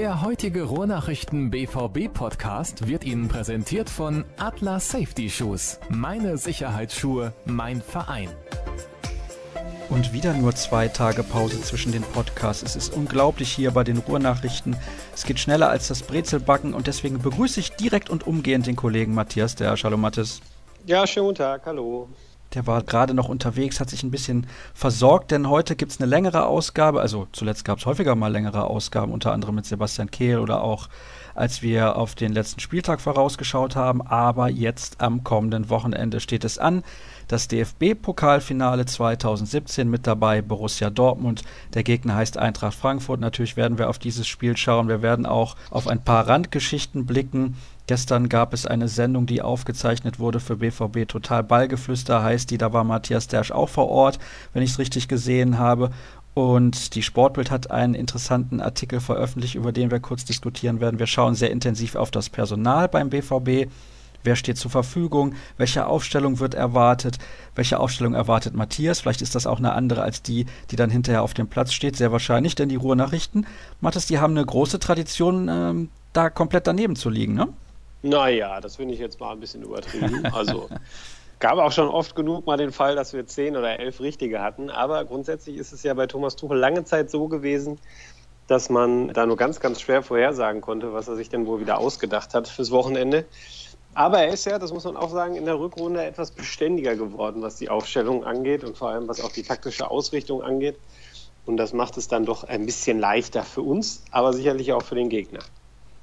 Der heutige Ruhrnachrichten BVB Podcast wird Ihnen präsentiert von Atlas Safety Shoes. Meine Sicherheitsschuhe, mein Verein. Und wieder nur zwei Tage Pause zwischen den Podcasts. Es ist unglaublich hier bei den Ruhrnachrichten. Es geht schneller als das Brezelbacken und deswegen begrüße ich direkt und umgehend den Kollegen Matthias, der Shalom Mattes. Ja, schönen guten Tag, hallo. Der war gerade noch unterwegs, hat sich ein bisschen versorgt, denn heute gibt es eine längere Ausgabe. Also zuletzt gab es häufiger mal längere Ausgaben, unter anderem mit Sebastian Kehl oder auch als wir auf den letzten Spieltag vorausgeschaut haben. Aber jetzt am kommenden Wochenende steht es an. Das DFB-Pokalfinale 2017 mit dabei Borussia Dortmund. Der Gegner heißt Eintracht Frankfurt. Natürlich werden wir auf dieses Spiel schauen. Wir werden auch auf ein paar Randgeschichten blicken. Gestern gab es eine Sendung, die aufgezeichnet wurde für BVB Total Ballgeflüster, heißt die, da war Matthias Dersch auch vor Ort, wenn ich es richtig gesehen habe. Und die Sportbild hat einen interessanten Artikel veröffentlicht, über den wir kurz diskutieren werden. Wir schauen sehr intensiv auf das Personal beim BVB. Wer steht zur Verfügung? Welche Aufstellung wird erwartet? Welche Aufstellung erwartet Matthias? Vielleicht ist das auch eine andere als die, die dann hinterher auf dem Platz steht. Sehr wahrscheinlich, denn die Ruhrnachrichten, Matthias, die haben eine große Tradition, ähm, da komplett daneben zu liegen, ne? Naja, das finde ich jetzt mal ein bisschen übertrieben. Also gab auch schon oft genug mal den Fall, dass wir zehn oder elf richtige hatten. Aber grundsätzlich ist es ja bei Thomas Tuchel lange Zeit so gewesen, dass man da nur ganz, ganz schwer vorhersagen konnte, was er sich denn wohl wieder ausgedacht hat fürs Wochenende. Aber er ist ja, das muss man auch sagen, in der Rückrunde etwas beständiger geworden, was die Aufstellung angeht und vor allem was auch die taktische Ausrichtung angeht. Und das macht es dann doch ein bisschen leichter für uns, aber sicherlich auch für den Gegner.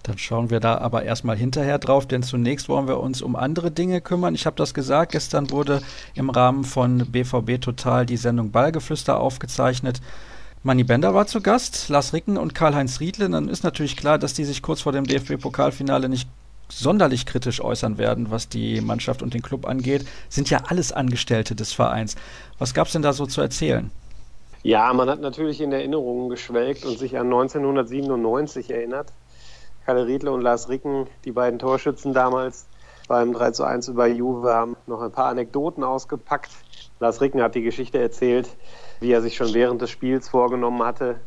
Dann schauen wir da aber erstmal hinterher drauf, denn zunächst wollen wir uns um andere Dinge kümmern. Ich habe das gesagt, gestern wurde im Rahmen von BVB Total die Sendung Ballgeflüster aufgezeichnet. Manny Bender war zu Gast, Lars Ricken und Karl-Heinz Riedle. Dann ist natürlich klar, dass die sich kurz vor dem DFB-Pokalfinale nicht sonderlich kritisch äußern werden, was die Mannschaft und den Club angeht. Sind ja alles Angestellte des Vereins. Was gab es denn da so zu erzählen? Ja, man hat natürlich in Erinnerungen geschwelgt und sich an 1997 erinnert. Kalle Riedle und Lars Ricken, die beiden Torschützen damals beim 3 zu 1 über Juve, haben noch ein paar Anekdoten ausgepackt. Lars Ricken hat die Geschichte erzählt, wie er sich schon während des Spiels vorgenommen hatte,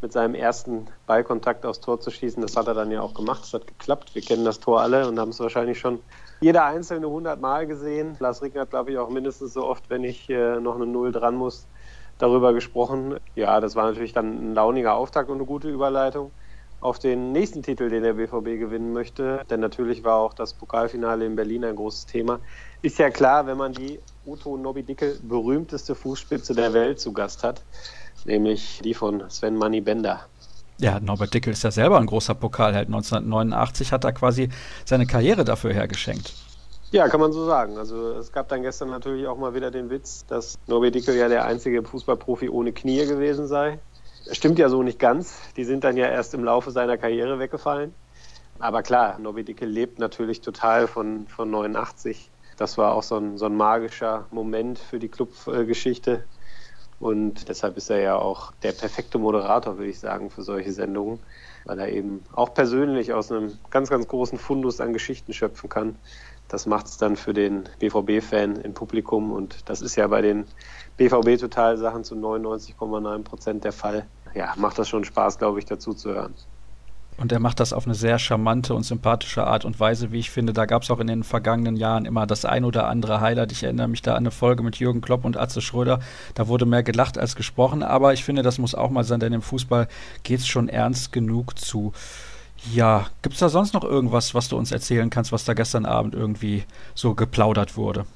mit seinem ersten Ballkontakt aufs Tor zu schießen. Das hat er dann ja auch gemacht. Es hat geklappt. Wir kennen das Tor alle und haben es wahrscheinlich schon jeder einzelne 100 Mal gesehen. Lars Ricken hat, glaube ich, auch mindestens so oft, wenn ich äh, noch eine Null dran muss, darüber gesprochen. Ja, das war natürlich dann ein launiger Auftakt und eine gute Überleitung auf den nächsten Titel, den der BVB gewinnen möchte. Denn natürlich war auch das Pokalfinale in Berlin ein großes Thema. Ist ja klar, wenn man die Uto Nobby-Dicke berühmteste Fußspitze der Welt zu Gast hat, nämlich die von Sven Manny Bender. Ja, Norbert Dickel ist ja selber ein großer Pokalheld. 1989 hat er quasi seine Karriere dafür hergeschenkt. Ja, kann man so sagen. Also es gab dann gestern natürlich auch mal wieder den Witz, dass Norbert Dickel ja der einzige Fußballprofi ohne Knie gewesen sei. Stimmt ja so nicht ganz. Die sind dann ja erst im Laufe seiner Karriere weggefallen. Aber klar, Nobby Dicke lebt natürlich total von, von 89. Das war auch so ein, so ein magischer Moment für die Clubgeschichte. Und deshalb ist er ja auch der perfekte Moderator, würde ich sagen, für solche Sendungen, weil er eben auch persönlich aus einem ganz, ganz großen Fundus an Geschichten schöpfen kann. Das macht es dann für den BVB-Fan im Publikum und das ist ja bei den BVB-Total-Sachen zu 99,9 Prozent der Fall ja, macht das schon Spaß, glaube ich, dazu zu hören. Und er macht das auf eine sehr charmante und sympathische Art und Weise, wie ich finde. Da gab es auch in den vergangenen Jahren immer das ein oder andere Highlight. Ich erinnere mich da an eine Folge mit Jürgen Klopp und Atze Schröder. Da wurde mehr gelacht als gesprochen. Aber ich finde, das muss auch mal sein, denn im Fußball geht es schon ernst genug zu. Ja, gibt es da sonst noch irgendwas, was du uns erzählen kannst, was da gestern Abend irgendwie so geplaudert wurde?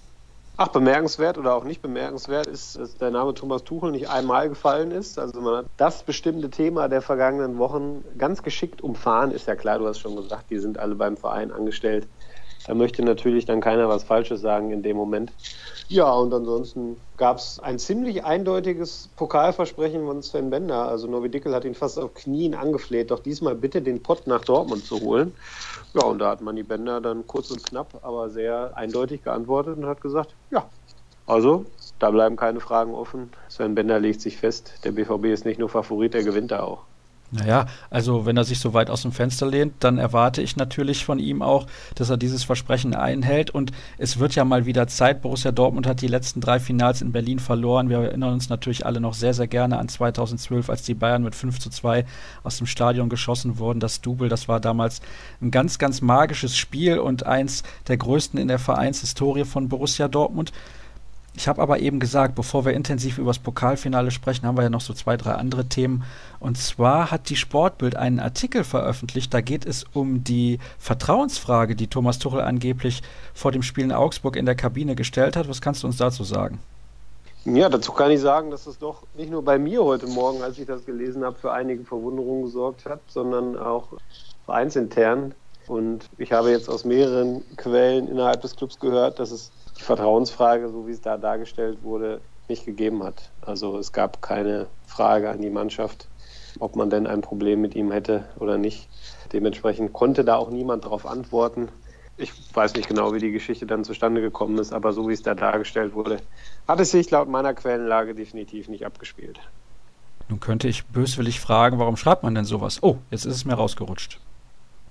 Ach, bemerkenswert oder auch nicht bemerkenswert ist, dass der Name Thomas Tuchel nicht einmal gefallen ist. Also man hat das bestimmte Thema der vergangenen Wochen ganz geschickt umfahren. Ist ja klar, du hast schon gesagt, die sind alle beim Verein angestellt. Da möchte natürlich dann keiner was Falsches sagen in dem Moment. Ja, und ansonsten gab es ein ziemlich eindeutiges Pokalversprechen von Sven Bender. Also Novi Dickel hat ihn fast auf Knien angefleht, doch diesmal bitte den Pott nach Dortmund zu holen. Ja, und da hat Manni Bender dann kurz und knapp, aber sehr eindeutig geantwortet und hat gesagt, ja, also da bleiben keine Fragen offen. Sven Bender legt sich fest, der BVB ist nicht nur Favorit, der gewinnt da auch. Naja, also wenn er sich so weit aus dem Fenster lehnt, dann erwarte ich natürlich von ihm auch, dass er dieses Versprechen einhält. Und es wird ja mal wieder Zeit. Borussia Dortmund hat die letzten drei Finals in Berlin verloren. Wir erinnern uns natürlich alle noch sehr, sehr gerne an 2012, als die Bayern mit 5 zu 2 aus dem Stadion geschossen wurden. Das Double, das war damals ein ganz, ganz magisches Spiel und eins der größten in der Vereinshistorie von Borussia Dortmund. Ich habe aber eben gesagt, bevor wir intensiv über das Pokalfinale sprechen, haben wir ja noch so zwei, drei andere Themen. Und zwar hat die Sportbild einen Artikel veröffentlicht. Da geht es um die Vertrauensfrage, die Thomas Tuchel angeblich vor dem Spiel in Augsburg in der Kabine gestellt hat. Was kannst du uns dazu sagen? Ja, dazu kann ich sagen, dass es doch nicht nur bei mir heute Morgen, als ich das gelesen habe, für einige Verwunderungen gesorgt hat, sondern auch vereinsintern. Und ich habe jetzt aus mehreren Quellen innerhalb des Clubs gehört, dass es die Vertrauensfrage, so wie es da dargestellt wurde, nicht gegeben hat. Also es gab keine Frage an die Mannschaft, ob man denn ein Problem mit ihm hätte oder nicht. Dementsprechend konnte da auch niemand darauf antworten. Ich weiß nicht genau, wie die Geschichte dann zustande gekommen ist, aber so wie es da dargestellt wurde, hat es sich laut meiner Quellenlage definitiv nicht abgespielt. Nun könnte ich böswillig fragen, warum schreibt man denn sowas? Oh, jetzt ist es mir rausgerutscht.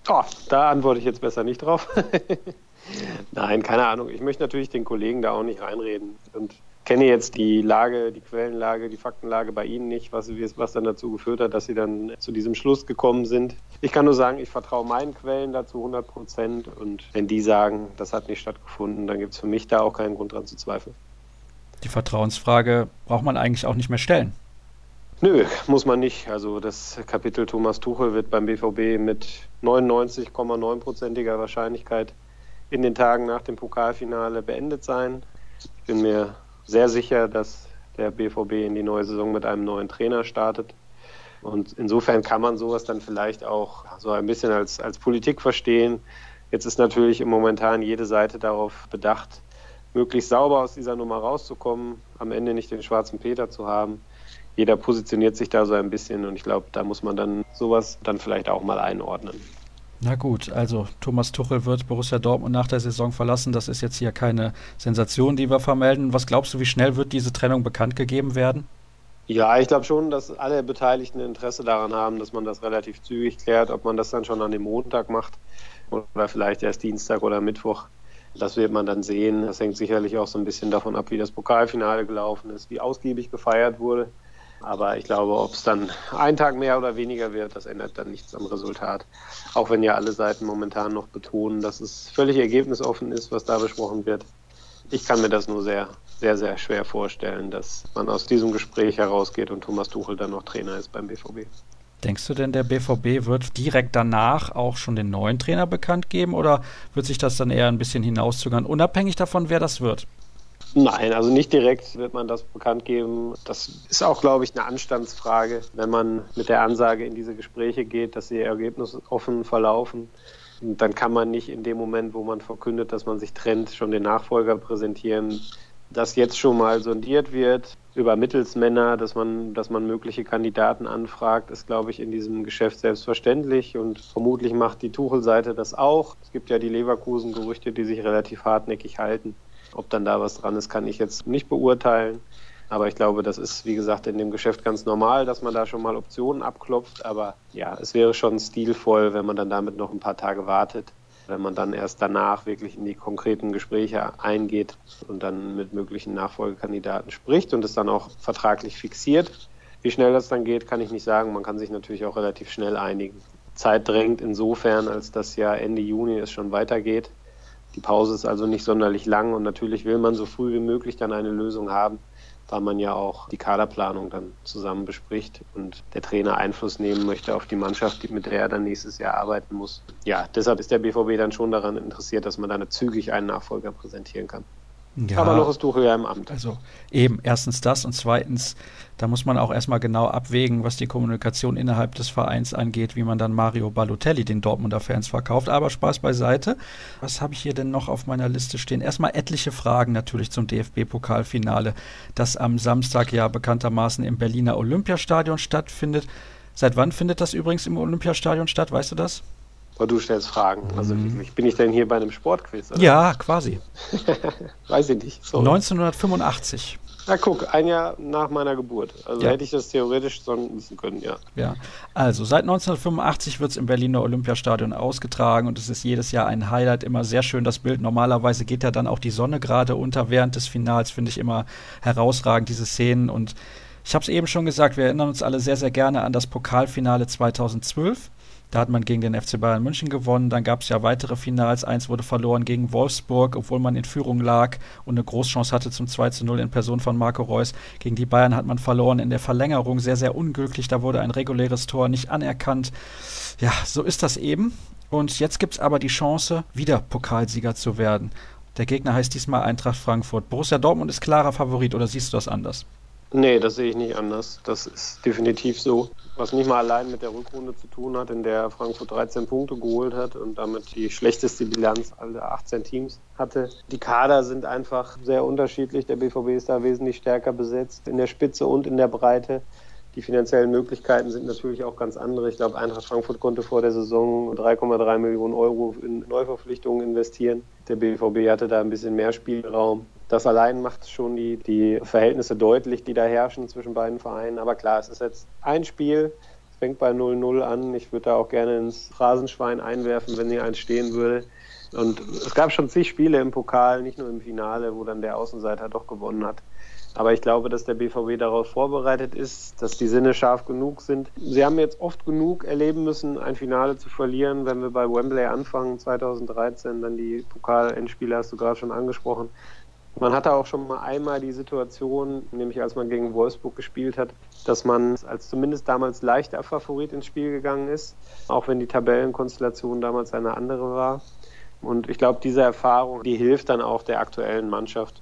Oh, da antworte ich jetzt besser nicht drauf. Nein, keine Ahnung. Ich möchte natürlich den Kollegen da auch nicht reinreden und kenne jetzt die Lage, die Quellenlage, die Faktenlage bei Ihnen nicht, was, was dann dazu geführt hat, dass Sie dann zu diesem Schluss gekommen sind. Ich kann nur sagen, ich vertraue meinen Quellen dazu 100 Prozent und wenn die sagen, das hat nicht stattgefunden, dann gibt es für mich da auch keinen Grund dran zu zweifeln. Die Vertrauensfrage braucht man eigentlich auch nicht mehr stellen. Nö, muss man nicht. Also das Kapitel Thomas Tuchel wird beim BVB mit 99,9%iger Wahrscheinlichkeit in den Tagen nach dem Pokalfinale beendet sein. Ich bin mir sehr sicher, dass der BVB in die neue Saison mit einem neuen Trainer startet. Und insofern kann man sowas dann vielleicht auch so ein bisschen als, als Politik verstehen. Jetzt ist natürlich momentan jede Seite darauf bedacht, möglichst sauber aus dieser Nummer rauszukommen, am Ende nicht den schwarzen Peter zu haben. Jeder positioniert sich da so ein bisschen und ich glaube, da muss man dann sowas dann vielleicht auch mal einordnen. Na gut, also Thomas Tuchel wird Borussia Dortmund nach der Saison verlassen. Das ist jetzt hier keine Sensation, die wir vermelden. Was glaubst du, wie schnell wird diese Trennung bekannt gegeben werden? Ja, ich glaube schon, dass alle Beteiligten Interesse daran haben, dass man das relativ zügig klärt. Ob man das dann schon an dem Montag macht oder vielleicht erst Dienstag oder Mittwoch, das wird man dann sehen. Das hängt sicherlich auch so ein bisschen davon ab, wie das Pokalfinale gelaufen ist, wie ausgiebig gefeiert wurde. Aber ich glaube, ob es dann ein Tag mehr oder weniger wird, das ändert dann nichts am Resultat. Auch wenn ja alle Seiten momentan noch betonen, dass es völlig ergebnisoffen ist, was da besprochen wird. Ich kann mir das nur sehr, sehr, sehr schwer vorstellen, dass man aus diesem Gespräch herausgeht und Thomas Tuchel dann noch Trainer ist beim BVB. Denkst du denn, der BVB wird direkt danach auch schon den neuen Trainer bekannt geben oder wird sich das dann eher ein bisschen hinauszögern, unabhängig davon, wer das wird? Nein, also nicht direkt wird man das bekannt geben. Das ist auch, glaube ich, eine Anstandsfrage, wenn man mit der Ansage in diese Gespräche geht, dass sie ergebnisoffen verlaufen. Und dann kann man nicht in dem Moment, wo man verkündet, dass man sich trennt, schon den Nachfolger präsentieren. Dass jetzt schon mal sondiert wird über Mittelsmänner, dass man, dass man mögliche Kandidaten anfragt, ist, glaube ich, in diesem Geschäft selbstverständlich und vermutlich macht die Tuchel-Seite das auch. Es gibt ja die Leverkusen-Gerüchte, die sich relativ hartnäckig halten. Ob dann da was dran ist, kann ich jetzt nicht beurteilen. Aber ich glaube, das ist, wie gesagt, in dem Geschäft ganz normal, dass man da schon mal Optionen abklopft. Aber ja, es wäre schon stilvoll, wenn man dann damit noch ein paar Tage wartet, wenn man dann erst danach wirklich in die konkreten Gespräche eingeht und dann mit möglichen Nachfolgekandidaten spricht und es dann auch vertraglich fixiert. Wie schnell das dann geht, kann ich nicht sagen. Man kann sich natürlich auch relativ schnell einigen. Zeit drängt insofern, als das ja Ende Juni es schon weitergeht. Die Pause ist also nicht sonderlich lang und natürlich will man so früh wie möglich dann eine Lösung haben, weil man ja auch die Kaderplanung dann zusammen bespricht und der Trainer Einfluss nehmen möchte auf die Mannschaft, mit der er dann nächstes Jahr arbeiten muss. Ja, deshalb ist der BVB dann schon daran interessiert, dass man dann zügig einen Nachfolger präsentieren kann. Ja, Aber noch ist Tuchel ja im Amt. Also eben, erstens das und zweitens, da muss man auch erstmal genau abwägen, was die Kommunikation innerhalb des Vereins angeht, wie man dann Mario Balotelli den Dortmunder Fans verkauft. Aber Spaß beiseite. Was habe ich hier denn noch auf meiner Liste stehen? Erstmal etliche Fragen natürlich zum DFB-Pokalfinale, das am Samstag ja bekanntermaßen im Berliner Olympiastadion stattfindet. Seit wann findet das übrigens im Olympiastadion statt? Weißt du das? Aber du stellst Fragen. Also mhm. bin ich denn hier bei einem Sportquiz? Oder? Ja, quasi. Weiß ich nicht. So. 1985. Na guck, ein Jahr nach meiner Geburt. Also ja. hätte ich das theoretisch schon wissen können, ja. Ja, also seit 1985 wird es im Berliner Olympiastadion ausgetragen und es ist jedes Jahr ein Highlight, immer sehr schön das Bild. Normalerweise geht ja dann auch die Sonne gerade unter während des Finals, finde ich immer herausragend, diese Szenen. Und ich habe es eben schon gesagt, wir erinnern uns alle sehr, sehr gerne an das Pokalfinale 2012. Da hat man gegen den FC Bayern München gewonnen. Dann gab es ja weitere Finals. Eins wurde verloren gegen Wolfsburg, obwohl man in Führung lag und eine Großchance hatte zum 2 zu 0 in Person von Marco Reus. Gegen die Bayern hat man verloren in der Verlängerung. Sehr, sehr unglücklich. Da wurde ein reguläres Tor nicht anerkannt. Ja, so ist das eben. Und jetzt gibt es aber die Chance, wieder Pokalsieger zu werden. Der Gegner heißt diesmal Eintracht Frankfurt. Borussia Dortmund ist klarer Favorit oder siehst du das anders? Nee, das sehe ich nicht anders. Das ist definitiv so. Was nicht mal allein mit der Rückrunde zu tun hat, in der Frankfurt 13 Punkte geholt hat und damit die schlechteste Bilanz aller 18 Teams hatte. Die Kader sind einfach sehr unterschiedlich. Der BVB ist da wesentlich stärker besetzt, in der Spitze und in der Breite. Die finanziellen Möglichkeiten sind natürlich auch ganz andere. Ich glaube, Eintracht Frankfurt konnte vor der Saison 3,3 Millionen Euro in Neuverpflichtungen investieren. Der BVB hatte da ein bisschen mehr Spielraum. Das allein macht schon die, die Verhältnisse deutlich, die da herrschen zwischen beiden Vereinen. Aber klar, es ist jetzt ein Spiel. Es fängt bei 0-0 an. Ich würde da auch gerne ins Rasenschwein einwerfen, wenn hier eins stehen würde. Und es gab schon zig Spiele im Pokal, nicht nur im Finale, wo dann der Außenseiter doch gewonnen hat. Aber ich glaube, dass der BVB darauf vorbereitet ist, dass die Sinne scharf genug sind. Sie haben jetzt oft genug erleben müssen, ein Finale zu verlieren. Wenn wir bei Wembley anfangen, 2013, dann die Pokal-Endspiele hast du gerade schon angesprochen. Man hatte auch schon mal einmal die Situation, nämlich als man gegen Wolfsburg gespielt hat, dass man als zumindest damals leichter Favorit ins Spiel gegangen ist, auch wenn die Tabellenkonstellation damals eine andere war. Und ich glaube, diese Erfahrung, die hilft dann auch der aktuellen Mannschaft,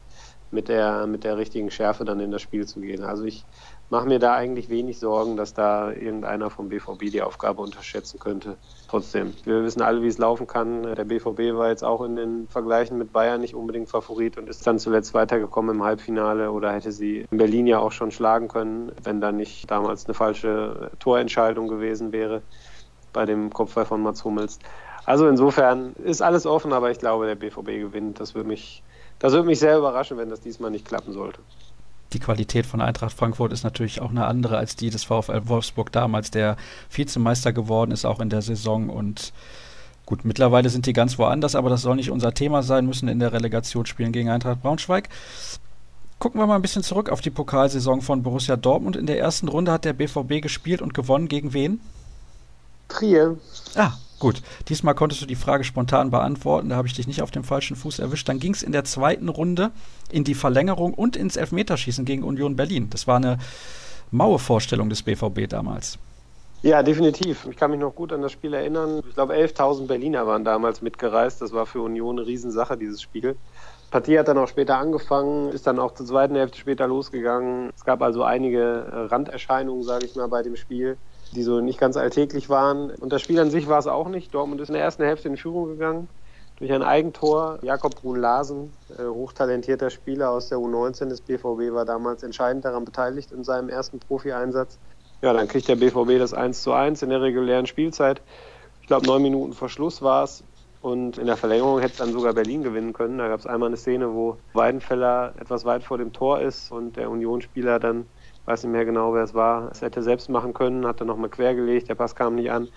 mit der, mit der richtigen Schärfe dann in das Spiel zu gehen. Also ich mache mir da eigentlich wenig Sorgen, dass da irgendeiner vom BVB die Aufgabe unterschätzen könnte. Trotzdem, wir wissen alle, wie es laufen kann. Der BVB war jetzt auch in den Vergleichen mit Bayern nicht unbedingt Favorit und ist dann zuletzt weitergekommen im Halbfinale oder hätte sie in Berlin ja auch schon schlagen können, wenn da nicht damals eine falsche Torentscheidung gewesen wäre bei dem Kopfball von Mats Hummels. Also insofern ist alles offen, aber ich glaube, der BVB gewinnt. Das würde mich, das würde mich sehr überraschen, wenn das diesmal nicht klappen sollte die Qualität von Eintracht Frankfurt ist natürlich auch eine andere als die des VfL Wolfsburg damals, der Vizemeister geworden ist, auch in der Saison. Und gut, mittlerweile sind die ganz woanders, aber das soll nicht unser Thema sein, müssen in der Relegation spielen gegen Eintracht Braunschweig. Gucken wir mal ein bisschen zurück auf die Pokalsaison von Borussia Dortmund. In der ersten Runde hat der BVB gespielt und gewonnen gegen wen? Trier. Ah, Gut, diesmal konntest du die Frage spontan beantworten, da habe ich dich nicht auf dem falschen Fuß erwischt. Dann ging es in der zweiten Runde in die Verlängerung und ins Elfmeterschießen gegen Union Berlin. Das war eine maue Vorstellung des BVB damals. Ja, definitiv. Ich kann mich noch gut an das Spiel erinnern. Ich glaube, 11.000 Berliner waren damals mitgereist. Das war für Union eine Riesensache, dieses Spiel. Die Partie hat dann auch später angefangen, ist dann auch zur zweiten Hälfte später losgegangen. Es gab also einige Randerscheinungen, sage ich mal, bei dem Spiel die so nicht ganz alltäglich waren. Und das Spiel an sich war es auch nicht. Dortmund ist in der ersten Hälfte in Führung gegangen durch ein Eigentor. Jakob Brun-Larsen, äh, hochtalentierter Spieler aus der U19 des BVB, war damals entscheidend daran beteiligt in seinem ersten Profi-Einsatz. Ja, dann kriegt der BVB das 1 zu 1 in der regulären Spielzeit. Ich glaube, neun Minuten vor Schluss war es. Und in der Verlängerung hätte es dann sogar Berlin gewinnen können. Da gab es einmal eine Szene, wo Weidenfeller etwas weit vor dem Tor ist und der Unionsspieler dann weiß nicht mehr genau, wer es war, es hätte selbst machen können, hat dann nochmal quergelegt, der Pass kam nicht an.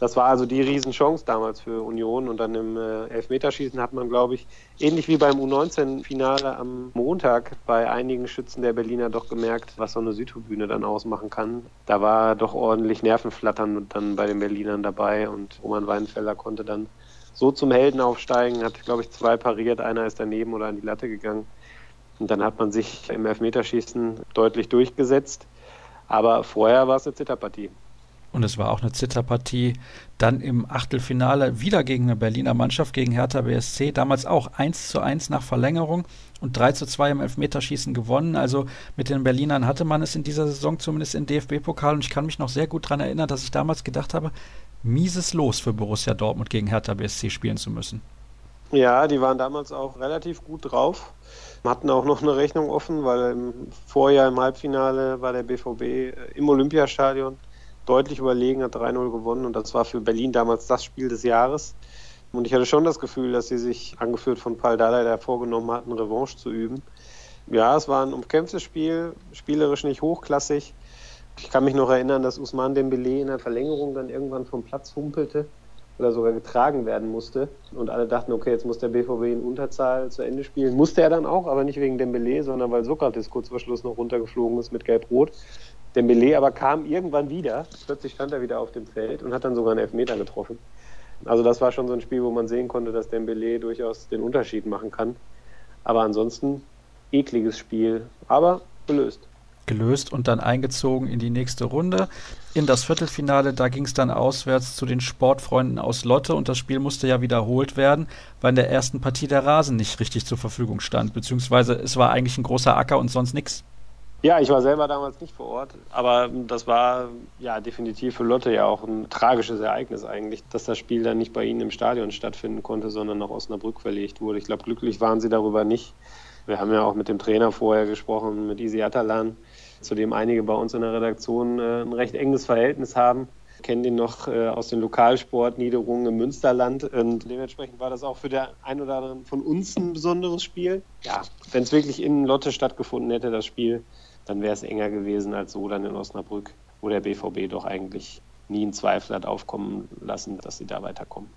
Das war also die Riesenchance damals für Union und dann im äh, Elfmeterschießen hat man, glaube ich, ähnlich wie beim U19-Finale am Montag bei einigen Schützen der Berliner doch gemerkt, was so eine Südtribüne dann ausmachen kann. Da war doch ordentlich Nervenflattern dann bei den Berlinern dabei und Roman Weinfeller konnte dann so zum Helden aufsteigen, hat, glaube ich, zwei pariert, einer ist daneben oder an die Latte gegangen. Und dann hat man sich im Elfmeterschießen deutlich durchgesetzt. Aber vorher war es eine Zitterpartie. Und es war auch eine Zitterpartie dann im Achtelfinale wieder gegen eine Berliner Mannschaft, gegen Hertha BSC. Damals auch 1 zu 1 nach Verlängerung und 3 zu 2 im Elfmeterschießen gewonnen. Also mit den Berlinern hatte man es in dieser Saison zumindest im DFB-Pokal. Und ich kann mich noch sehr gut daran erinnern, dass ich damals gedacht habe, mieses Los für Borussia Dortmund gegen Hertha BSC spielen zu müssen. Ja, die waren damals auch relativ gut drauf. Wir hatten auch noch eine Rechnung offen, weil im Vorjahr im Halbfinale war der BVB äh, im Olympiastadion deutlich überlegen, hat 3-0 gewonnen und das war für Berlin damals das Spiel des Jahres. Und ich hatte schon das Gefühl, dass sie sich, angeführt von Paul Dardai, da vorgenommen hatten, Revanche zu üben. Ja, es war ein umkämpftes Spiel, spielerisch nicht hochklassig. Ich kann mich noch erinnern, dass Usman Dembele in der Verlängerung dann irgendwann vom Platz humpelte oder sogar getragen werden musste. Und alle dachten, okay, jetzt muss der BVB in Unterzahl zu Ende spielen. Musste er dann auch, aber nicht wegen Dembele, sondern weil Sokrates kurz vor Schluss noch runtergeflogen ist mit Gelb-Rot. Dembele aber kam irgendwann wieder. Plötzlich stand er wieder auf dem Feld und hat dann sogar einen Elfmeter getroffen. Also das war schon so ein Spiel, wo man sehen konnte, dass Dembele durchaus den Unterschied machen kann. Aber ansonsten ekliges Spiel, aber gelöst gelöst und dann eingezogen in die nächste Runde. In das Viertelfinale, da ging es dann auswärts zu den Sportfreunden aus Lotte und das Spiel musste ja wiederholt werden, weil in der ersten Partie der Rasen nicht richtig zur Verfügung stand, beziehungsweise es war eigentlich ein großer Acker und sonst nichts. Ja, ich war selber damals nicht vor Ort, aber das war ja definitiv für Lotte ja auch ein tragisches Ereignis eigentlich, dass das Spiel dann nicht bei ihnen im Stadion stattfinden konnte, sondern nach Osnabrück verlegt wurde. Ich glaube, glücklich waren sie darüber nicht. Wir haben ja auch mit dem Trainer vorher gesprochen, mit Isi Atalan, zu dem einige bei uns in der Redaktion äh, ein recht enges Verhältnis haben. Ich kenne den noch äh, aus den Lokalsportniederungen im Münsterland und dementsprechend war das auch für den einen oder anderen von uns ein besonderes Spiel. Ja, wenn es wirklich in Lotte stattgefunden hätte, das Spiel, dann wäre es enger gewesen als so dann in Osnabrück, wo der BVB doch eigentlich nie einen Zweifel hat aufkommen lassen, dass sie da weiterkommen.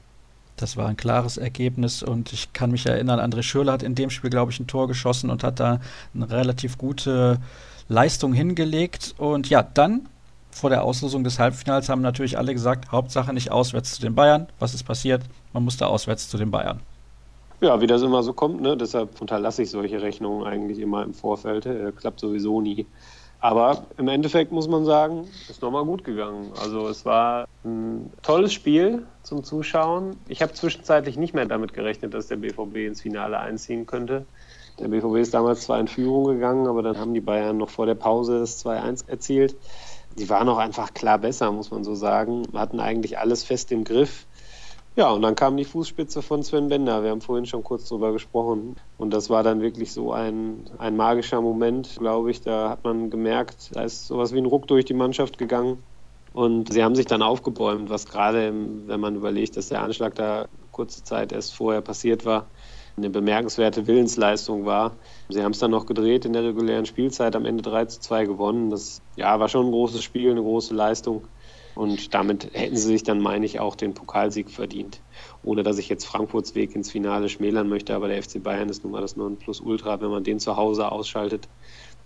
Das war ein klares Ergebnis und ich kann mich erinnern, André Schürrle hat in dem Spiel, glaube ich, ein Tor geschossen und hat da eine relativ gute Leistung hingelegt. Und ja, dann vor der Auslosung des Halbfinals haben natürlich alle gesagt, Hauptsache nicht auswärts zu den Bayern. Was ist passiert? Man musste auswärts zu den Bayern. Ja, wie das immer so kommt, ne? deshalb unterlasse ich solche Rechnungen eigentlich immer im Vorfeld. Äh, klappt sowieso nie. Aber im Endeffekt muss man sagen, ist nochmal gut gegangen. Also es war ein tolles Spiel zum Zuschauen. Ich habe zwischenzeitlich nicht mehr damit gerechnet, dass der BVB ins Finale einziehen könnte. Der BVB ist damals zwar in Führung gegangen, aber dann haben die Bayern noch vor der Pause das 2-1 erzielt. Die waren auch einfach klar besser, muss man so sagen. Hatten eigentlich alles fest im Griff. Ja, und dann kam die Fußspitze von Sven Bender. Wir haben vorhin schon kurz drüber gesprochen. Und das war dann wirklich so ein, ein magischer Moment, glaube ich. Da hat man gemerkt, da ist sowas wie ein Ruck durch die Mannschaft gegangen. Und sie haben sich dann aufgebäumt, was gerade, wenn man überlegt, dass der Anschlag da kurze Zeit erst vorher passiert war, eine bemerkenswerte Willensleistung war. Sie haben es dann noch gedreht in der regulären Spielzeit, am Ende 3 zu 2 gewonnen. Das ja, war schon ein großes Spiel, eine große Leistung. Und damit hätten sie sich dann, meine ich, auch den Pokalsieg verdient. Ohne dass ich jetzt Frankfurts Weg ins Finale schmälern möchte, aber der FC Bayern ist nun mal das Nonplusultra. Wenn man den zu Hause ausschaltet,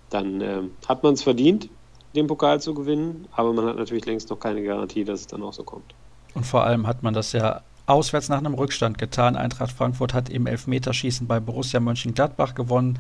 dann äh, hat man es verdient, den Pokal zu gewinnen. Aber man hat natürlich längst noch keine Garantie, dass es dann auch so kommt. Und vor allem hat man das ja auswärts nach einem Rückstand getan. Eintracht Frankfurt hat im Elfmeterschießen bei Borussia Mönchengladbach gewonnen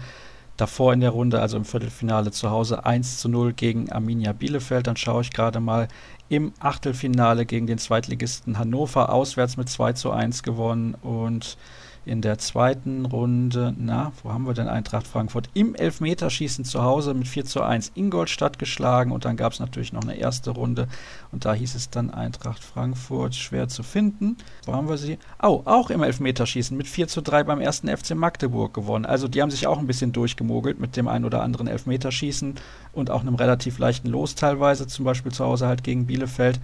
davor in der Runde, also im Viertelfinale zu Hause 1 zu 0 gegen Arminia Bielefeld. Dann schaue ich gerade mal im Achtelfinale gegen den Zweitligisten Hannover auswärts mit 2 zu 1 gewonnen und in der zweiten Runde, na, wo haben wir denn Eintracht Frankfurt? Im Elfmeterschießen zu Hause mit 4 zu 1 Ingolstadt geschlagen und dann gab es natürlich noch eine erste Runde und da hieß es dann Eintracht Frankfurt schwer zu finden. Wo haben wir sie? Oh, auch im Elfmeterschießen mit 4 zu 3 beim ersten FC Magdeburg gewonnen. Also die haben sich auch ein bisschen durchgemogelt mit dem ein oder anderen Elfmeterschießen und auch einem relativ leichten Los teilweise, zum Beispiel zu Hause halt gegen Bielefeld.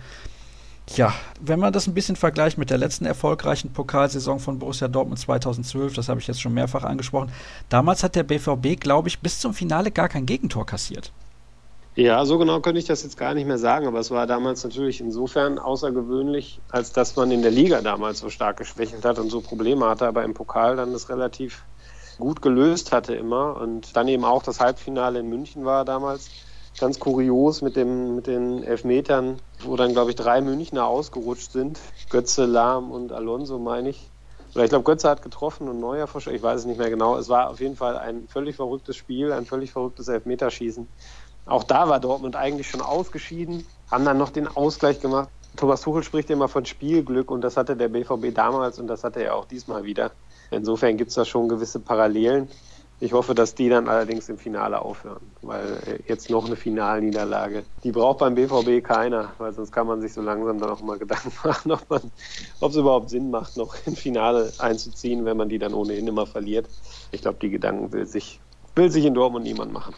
Ja, wenn man das ein bisschen vergleicht mit der letzten erfolgreichen Pokalsaison von Borussia Dortmund 2012, das habe ich jetzt schon mehrfach angesprochen, damals hat der BVB, glaube ich, bis zum Finale gar kein Gegentor kassiert. Ja, so genau könnte ich das jetzt gar nicht mehr sagen, aber es war damals natürlich insofern außergewöhnlich, als dass man in der Liga damals so stark geschwächelt hat und so Probleme hatte, aber im Pokal dann das relativ gut gelöst hatte immer und dann eben auch das Halbfinale in München war damals ganz kurios mit, dem, mit den Elfmetern, wo dann, glaube ich, drei Münchner ausgerutscht sind. Götze, Lahm und Alonso, meine ich. Oder ich glaube, Götze hat getroffen und Neuer verschossen. Ich weiß es nicht mehr genau. Es war auf jeden Fall ein völlig verrücktes Spiel, ein völlig verrücktes Elfmeterschießen. Auch da war Dortmund eigentlich schon ausgeschieden, haben dann noch den Ausgleich gemacht. Thomas Tuchel spricht immer von Spielglück und das hatte der BVB damals und das hatte er auch diesmal wieder. Insofern gibt es da schon gewisse Parallelen. Ich hoffe, dass die dann allerdings im Finale aufhören, weil äh, jetzt noch eine Finalniederlage, die braucht beim BVB keiner, weil sonst kann man sich so langsam dann auch mal Gedanken machen, ob, man, ob es überhaupt Sinn macht, noch im Finale einzuziehen, wenn man die dann ohnehin immer verliert. Ich glaube, die Gedanken will sich, will sich in Dortmund niemand machen.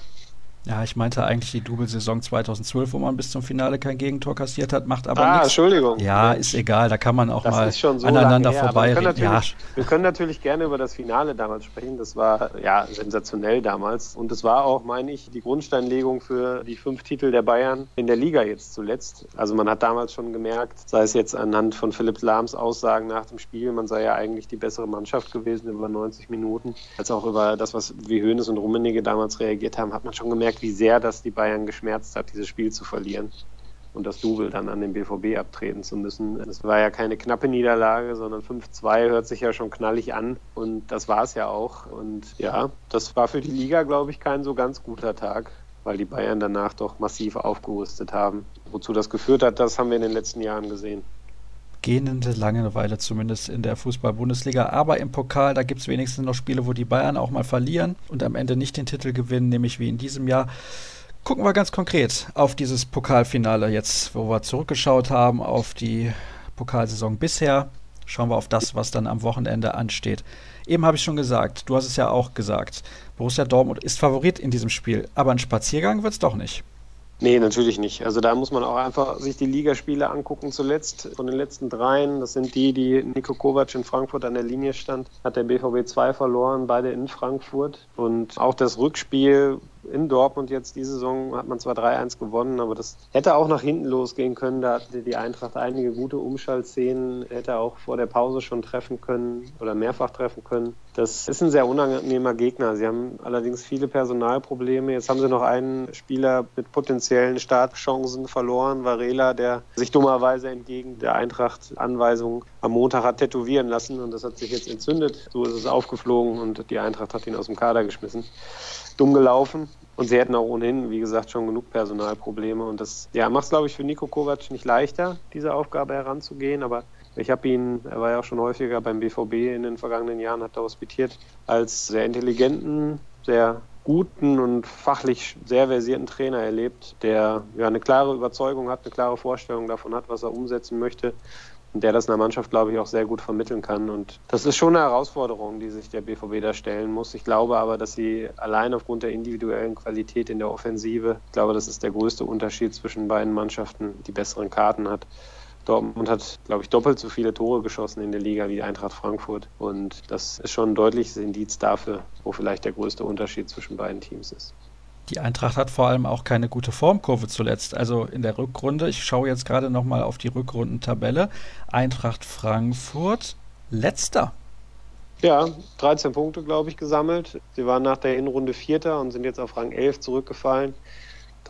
Ja, ich meinte eigentlich die Double-Saison 2012, wo man bis zum Finale kein Gegentor kassiert hat, macht aber ah, nichts. Entschuldigung. Ja, ist egal, da kann man auch das mal so aneinander vorbeireden. Wir, ja. wir können natürlich gerne über das Finale damals sprechen. Das war ja sensationell damals. Und es war auch, meine ich, die Grundsteinlegung für die fünf Titel der Bayern in der Liga jetzt zuletzt. Also man hat damals schon gemerkt, sei es jetzt anhand von Philipp Lahms Aussagen nach dem Spiel, man sei ja eigentlich die bessere Mannschaft gewesen über 90 Minuten, als auch über das, was wie Hoeneß und Rummenigge damals reagiert haben, hat man schon gemerkt, wie sehr das die Bayern geschmerzt hat, dieses Spiel zu verlieren und das Double dann an den BVB abtreten zu müssen. Es war ja keine knappe Niederlage, sondern 5-2 hört sich ja schon knallig an und das war es ja auch. Und ja, das war für die Liga, glaube ich, kein so ganz guter Tag, weil die Bayern danach doch massiv aufgerüstet haben. Wozu das geführt hat, das haben wir in den letzten Jahren gesehen gähnende Langeweile zumindest in der Fußball-Bundesliga. Aber im Pokal, da gibt es wenigstens noch Spiele, wo die Bayern auch mal verlieren und am Ende nicht den Titel gewinnen, nämlich wie in diesem Jahr. Gucken wir ganz konkret auf dieses Pokalfinale jetzt, wo wir zurückgeschaut haben auf die Pokalsaison bisher. Schauen wir auf das, was dann am Wochenende ansteht. Eben habe ich schon gesagt, du hast es ja auch gesagt, Borussia Dortmund ist Favorit in diesem Spiel, aber ein Spaziergang wird es doch nicht. Nee, natürlich nicht. Also da muss man auch einfach sich die Ligaspiele angucken zuletzt. Von den letzten dreien, das sind die, die Niko Kovac in Frankfurt an der Linie stand, hat der BVB zwei verloren, beide in Frankfurt. Und auch das Rückspiel in Dortmund jetzt diese Saison hat man zwar 3-1 gewonnen, aber das hätte auch nach hinten losgehen können. Da hatte die Eintracht einige gute Umschaltszenen, hätte auch vor der Pause schon treffen können oder mehrfach treffen können. Das ist ein sehr unangenehmer Gegner. Sie haben allerdings viele Personalprobleme. Jetzt haben sie noch einen Spieler mit potenziellen Startchancen verloren, Varela, der sich dummerweise entgegen der Eintracht-Anweisung am Montag hat tätowieren lassen und das hat sich jetzt entzündet. So ist es aufgeflogen und die Eintracht hat ihn aus dem Kader geschmissen dumm gelaufen. Und sie hätten auch ohnehin, wie gesagt, schon genug Personalprobleme. Und das ja, macht es, glaube ich, für Nico Kovac nicht leichter, diese Aufgabe heranzugehen. Aber ich habe ihn, er war ja auch schon häufiger beim BVB in den vergangenen Jahren, hat er hospitiert, als sehr intelligenten, sehr guten und fachlich sehr versierten Trainer erlebt, der ja eine klare Überzeugung hat, eine klare Vorstellung davon hat, was er umsetzen möchte der das in der Mannschaft, glaube ich, auch sehr gut vermitteln kann. Und das ist schon eine Herausforderung, die sich der BVB da stellen muss. Ich glaube aber, dass sie allein aufgrund der individuellen Qualität in der Offensive, ich glaube, das ist der größte Unterschied zwischen beiden Mannschaften, die besseren Karten hat. Dortmund hat, glaube ich, doppelt so viele Tore geschossen in der Liga wie Eintracht Frankfurt. Und das ist schon ein deutliches Indiz dafür, wo vielleicht der größte Unterschied zwischen beiden Teams ist. Die Eintracht hat vor allem auch keine gute Formkurve zuletzt. Also in der Rückrunde, ich schaue jetzt gerade nochmal auf die Rückrundentabelle. Eintracht Frankfurt, letzter. Ja, 13 Punkte, glaube ich, gesammelt. Sie waren nach der Hinrunde Vierter und sind jetzt auf Rang 11 zurückgefallen.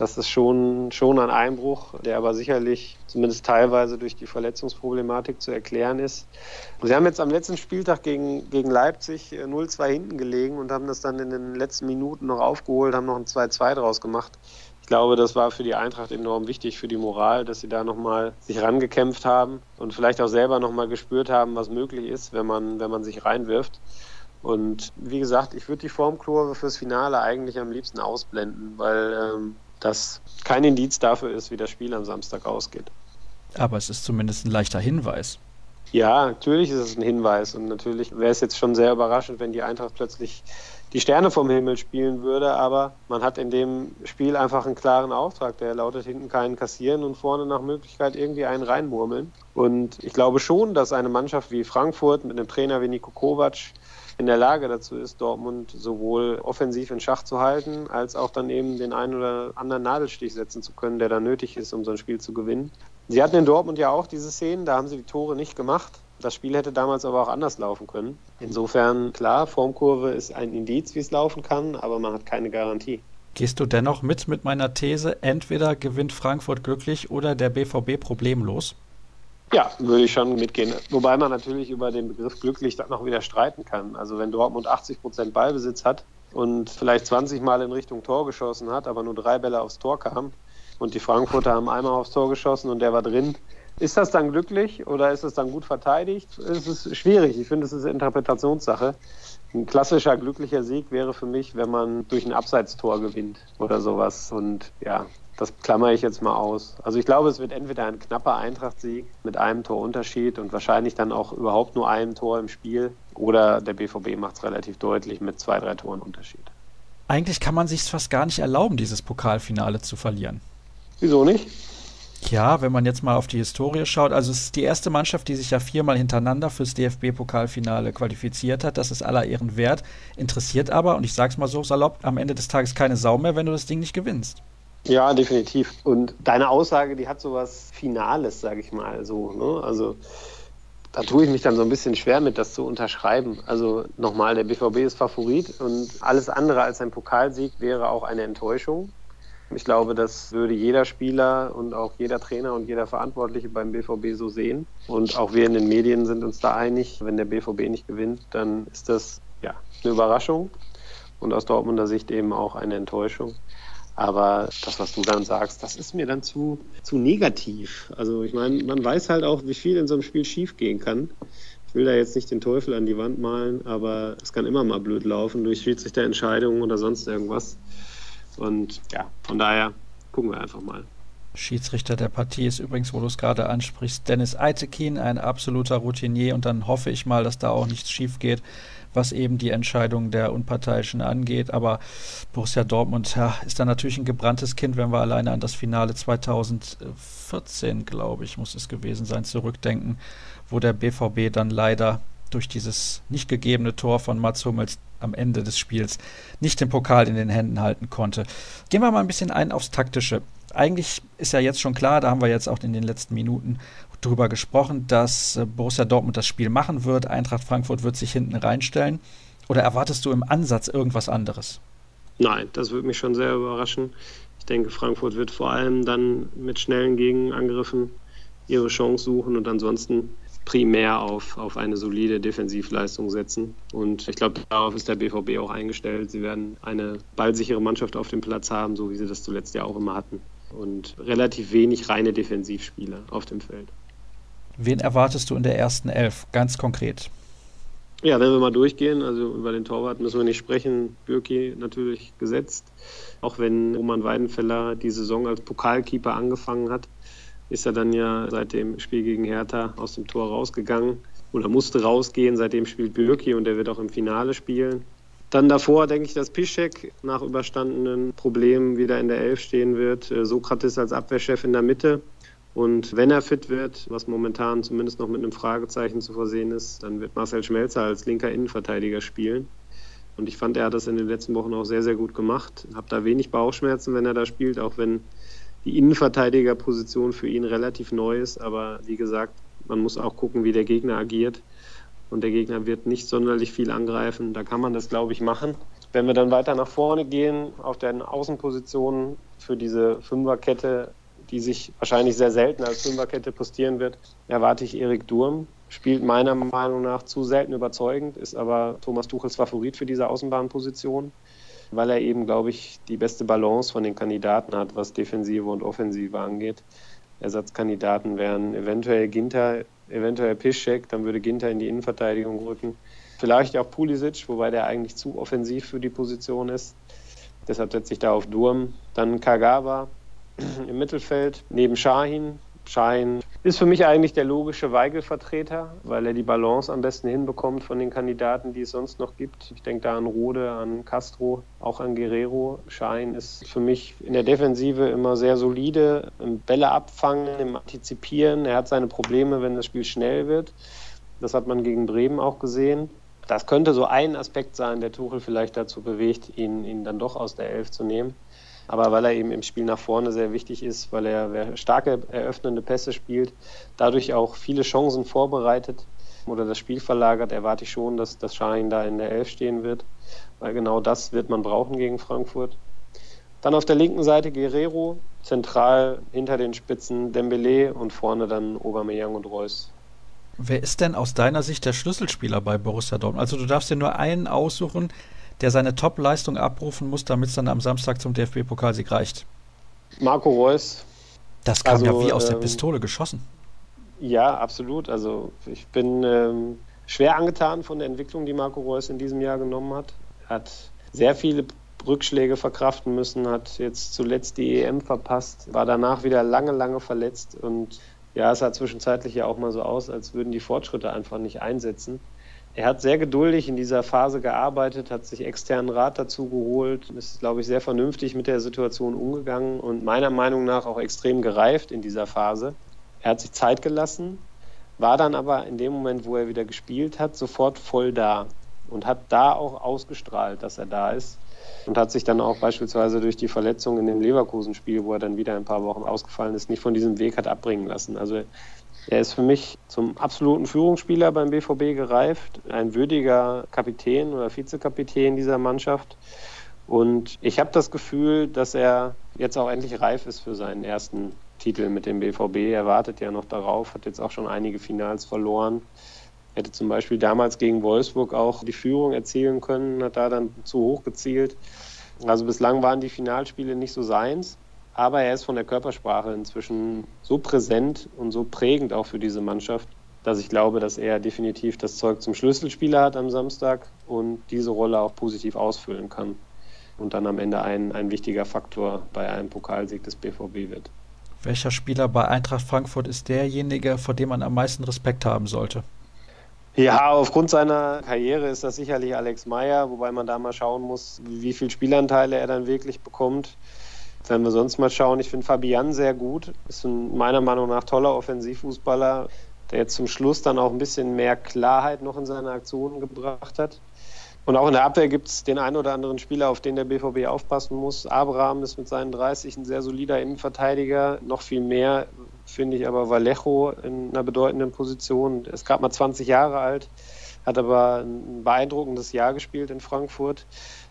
Das ist schon, schon ein Einbruch, der aber sicherlich zumindest teilweise durch die Verletzungsproblematik zu erklären ist. Sie haben jetzt am letzten Spieltag gegen, gegen Leipzig 0-2 äh, hinten gelegen und haben das dann in den letzten Minuten noch aufgeholt, haben noch ein 2-2 draus gemacht. Ich glaube, das war für die Eintracht enorm wichtig, für die Moral, dass sie da nochmal sich rangekämpft haben und vielleicht auch selber nochmal gespürt haben, was möglich ist, wenn man, wenn man sich reinwirft. Und wie gesagt, ich würde die Formkurve fürs Finale eigentlich am liebsten ausblenden, weil ähm, das kein Indiz dafür ist, wie das Spiel am Samstag ausgeht. Aber es ist zumindest ein leichter Hinweis. Ja, natürlich ist es ein Hinweis und natürlich wäre es jetzt schon sehr überraschend, wenn die Eintracht plötzlich die Sterne vom Himmel spielen würde, aber man hat in dem Spiel einfach einen klaren Auftrag, der lautet hinten keinen kassieren und vorne nach Möglichkeit irgendwie einen reinmurmeln. Und ich glaube schon, dass eine Mannschaft wie Frankfurt mit einem Trainer wie Niko Kovac in der Lage dazu ist, Dortmund sowohl offensiv in Schach zu halten, als auch dann eben den einen oder anderen Nadelstich setzen zu können, der da nötig ist, um so ein Spiel zu gewinnen. Sie hatten in Dortmund ja auch diese Szenen, da haben sie die Tore nicht gemacht. Das Spiel hätte damals aber auch anders laufen können. Insofern, klar, Formkurve ist ein Indiz, wie es laufen kann, aber man hat keine Garantie. Gehst du dennoch mit mit meiner These, entweder gewinnt Frankfurt glücklich oder der BVB problemlos? Ja, würde ich schon mitgehen. Wobei man natürlich über den Begriff glücklich dann noch wieder streiten kann. Also wenn Dortmund 80 Prozent Ballbesitz hat und vielleicht 20 Mal in Richtung Tor geschossen hat, aber nur drei Bälle aufs Tor kamen und die Frankfurter haben einmal aufs Tor geschossen und der war drin, ist das dann glücklich oder ist es dann gut verteidigt? Es ist schwierig. Ich finde, es ist Interpretationssache. Ein klassischer glücklicher Sieg wäre für mich, wenn man durch ein Abseitstor gewinnt oder sowas. Und ja, das klammere ich jetzt mal aus. Also ich glaube, es wird entweder ein knapper Eintracht-Sieg mit einem Torunterschied und wahrscheinlich dann auch überhaupt nur einem Tor im Spiel oder der BVB macht es relativ deutlich mit zwei, drei Toren Unterschied. eigentlich kann man sich fast gar nicht erlauben, dieses Pokalfinale zu verlieren. Wieso nicht? Ja, wenn man jetzt mal auf die Historie schaut, also es ist die erste Mannschaft, die sich ja viermal hintereinander fürs DFB-Pokalfinale qualifiziert hat. Das ist aller Ehren wert. Interessiert aber, und ich sag's mal so salopp, am Ende des Tages keine Sau mehr, wenn du das Ding nicht gewinnst. Ja, definitiv. Und deine Aussage, die hat so was Finales, sag ich mal so. Ne? Also da tue ich mich dann so ein bisschen schwer mit, das zu unterschreiben. Also nochmal, der BVB ist Favorit und alles andere als ein Pokalsieg wäre auch eine Enttäuschung. Ich glaube, das würde jeder Spieler und auch jeder Trainer und jeder Verantwortliche beim BVB so sehen. Und auch wir in den Medien sind uns da einig, wenn der BVB nicht gewinnt, dann ist das ja eine Überraschung und aus Dortmunder Sicht eben auch eine Enttäuschung. Aber das, was du dann sagst, das ist mir dann zu, zu negativ. Also ich meine, man weiß halt auch, wie viel in so einem Spiel schiefgehen kann. Ich will da jetzt nicht den Teufel an die Wand malen, aber es kann immer mal blöd laufen durch Schiedsrichterentscheidungen oder sonst irgendwas. Und ja, von daher gucken wir einfach mal. Schiedsrichter der Partie ist übrigens, wo du es gerade ansprichst, Dennis Eitekin, ein absoluter Routinier. Und dann hoffe ich mal, dass da auch nichts schief geht, was eben die Entscheidung der Unparteiischen angeht. Aber Borussia Dortmund ja, ist da natürlich ein gebranntes Kind, wenn wir alleine an das Finale 2014, glaube ich, muss es gewesen sein, zurückdenken, wo der BVB dann leider durch dieses nicht gegebene Tor von Mats Hummels am Ende des Spiels nicht den Pokal in den Händen halten konnte. Gehen wir mal ein bisschen ein aufs Taktische. Eigentlich ist ja jetzt schon klar, da haben wir jetzt auch in den letzten Minuten drüber gesprochen, dass äh, Borussia Dortmund das Spiel machen wird. Eintracht Frankfurt wird sich hinten reinstellen. Oder erwartest du im Ansatz irgendwas anderes? Nein, das würde mich schon sehr überraschen. Ich denke, Frankfurt wird vor allem dann mit schnellen Gegenangriffen ihre Chance suchen und ansonsten primär auf, auf eine solide Defensivleistung setzen. Und ich glaube, darauf ist der BVB auch eingestellt. Sie werden eine ballsichere Mannschaft auf dem Platz haben, so wie sie das zuletzt ja auch immer hatten. Und relativ wenig reine Defensivspieler auf dem Feld. Wen erwartest du in der ersten Elf, ganz konkret? Ja, wenn wir mal durchgehen, also über den Torwart müssen wir nicht sprechen. Bürki natürlich gesetzt. Auch wenn Roman Weidenfeller die Saison als Pokalkeeper angefangen hat, ist er dann ja seit dem Spiel gegen Hertha aus dem Tor rausgegangen oder musste rausgehen. Seitdem spielt Bürki und er wird auch im Finale spielen. Dann davor denke ich, dass Piszek nach überstandenen Problemen wieder in der Elf stehen wird. Äh, Sokrates als Abwehrchef in der Mitte. Und wenn er fit wird, was momentan zumindest noch mit einem Fragezeichen zu versehen ist, dann wird Marcel Schmelzer als linker Innenverteidiger spielen. Und ich fand, er hat das in den letzten Wochen auch sehr, sehr gut gemacht. Hab da wenig Bauchschmerzen, wenn er da spielt, auch wenn die Innenverteidigerposition für ihn relativ neu ist. Aber wie gesagt, man muss auch gucken, wie der Gegner agiert. Und der Gegner wird nicht sonderlich viel angreifen. Da kann man das, glaube ich, machen. Wenn wir dann weiter nach vorne gehen, auf den Außenpositionen für diese Fünferkette, die sich wahrscheinlich sehr selten als Fünferkette postieren wird, erwarte ich Erik Durm. Spielt meiner Meinung nach zu selten überzeugend, ist aber Thomas Tuchels Favorit für diese Außenbahnposition weil er eben, glaube ich, die beste Balance von den Kandidaten hat, was Defensive und Offensive angeht. Ersatzkandidaten wären eventuell Ginter, eventuell Piszczek, dann würde Ginter in die Innenverteidigung rücken. Vielleicht auch Pulisic, wobei der eigentlich zu offensiv für die Position ist. Deshalb setze ich da auf Durm. Dann Kagawa im Mittelfeld neben Shahin. Schein ist für mich eigentlich der logische Weigel-Vertreter, weil er die Balance am besten hinbekommt von den Kandidaten, die es sonst noch gibt. Ich denke da an Rode, an Castro, auch an Guerrero. Schein ist für mich in der Defensive immer sehr solide, im Bälle abfangen, im Antizipieren. Er hat seine Probleme, wenn das Spiel schnell wird. Das hat man gegen Bremen auch gesehen. Das könnte so ein Aspekt sein, der Tuchel vielleicht dazu bewegt, ihn, ihn dann doch aus der Elf zu nehmen aber weil er eben im Spiel nach vorne sehr wichtig ist, weil er starke eröffnende Pässe spielt, dadurch auch viele Chancen vorbereitet oder das Spiel verlagert, erwarte ich schon, dass das Schein da in der Elf stehen wird, weil genau das wird man brauchen gegen Frankfurt. Dann auf der linken Seite Guerrero, zentral hinter den Spitzen Dembele und vorne dann Aubameyang und Reus. Wer ist denn aus deiner Sicht der Schlüsselspieler bei Borussia Dortmund? Also du darfst dir nur einen aussuchen, der seine Top-Leistung abrufen muss, damit es dann am Samstag zum DFB-Pokalsieg reicht. Marco Reus. Das kam also, ja wie aus ähm, der Pistole geschossen. Ja, absolut. Also ich bin ähm, schwer angetan von der Entwicklung, die Marco Reus in diesem Jahr genommen hat. Hat sehr viele Rückschläge verkraften müssen, hat jetzt zuletzt die EM verpasst, war danach wieder lange, lange verletzt und ja, es sah zwischenzeitlich ja auch mal so aus, als würden die Fortschritte einfach nicht einsetzen. Er hat sehr geduldig in dieser Phase gearbeitet, hat sich externen Rat dazu geholt, ist, glaube ich, sehr vernünftig mit der Situation umgegangen und meiner Meinung nach auch extrem gereift in dieser Phase. Er hat sich Zeit gelassen, war dann aber in dem Moment, wo er wieder gespielt hat, sofort voll da und hat da auch ausgestrahlt, dass er da ist und hat sich dann auch beispielsweise durch die Verletzung in dem Leverkusen-Spiel, wo er dann wieder ein paar Wochen ausgefallen ist, nicht von diesem Weg hat abbringen lassen. Also er ist für mich zum absoluten Führungsspieler beim BVB gereift, ein würdiger Kapitän oder Vizekapitän dieser Mannschaft. Und ich habe das Gefühl, dass er jetzt auch endlich reif ist für seinen ersten Titel mit dem BVB. Er wartet ja noch darauf, hat jetzt auch schon einige Finals verloren. Hätte zum Beispiel damals gegen Wolfsburg auch die Führung erzielen können, hat da dann zu hoch gezielt. Also bislang waren die Finalspiele nicht so seins. Aber er ist von der Körpersprache inzwischen so präsent und so prägend auch für diese Mannschaft, dass ich glaube, dass er definitiv das Zeug zum Schlüsselspieler hat am Samstag und diese Rolle auch positiv ausfüllen kann und dann am Ende ein, ein wichtiger Faktor bei einem Pokalsieg des BVB wird. Welcher Spieler bei Eintracht Frankfurt ist derjenige, vor dem man am meisten Respekt haben sollte? Ja, aufgrund seiner Karriere ist das sicherlich Alex Meyer, wobei man da mal schauen muss, wie viele Spielanteile er dann wirklich bekommt. Wenn wir sonst mal schauen, ich finde Fabian sehr gut. Ist ein meiner Meinung nach toller Offensivfußballer, der jetzt zum Schluss dann auch ein bisschen mehr Klarheit noch in seine Aktionen gebracht hat. Und auch in der Abwehr gibt es den einen oder anderen Spieler, auf den der BVB aufpassen muss. Abraham ist mit seinen 30 ein sehr solider Innenverteidiger. Noch viel mehr finde ich aber Vallejo in einer bedeutenden Position. Er ist gerade mal 20 Jahre alt, hat aber ein beeindruckendes Jahr gespielt in Frankfurt.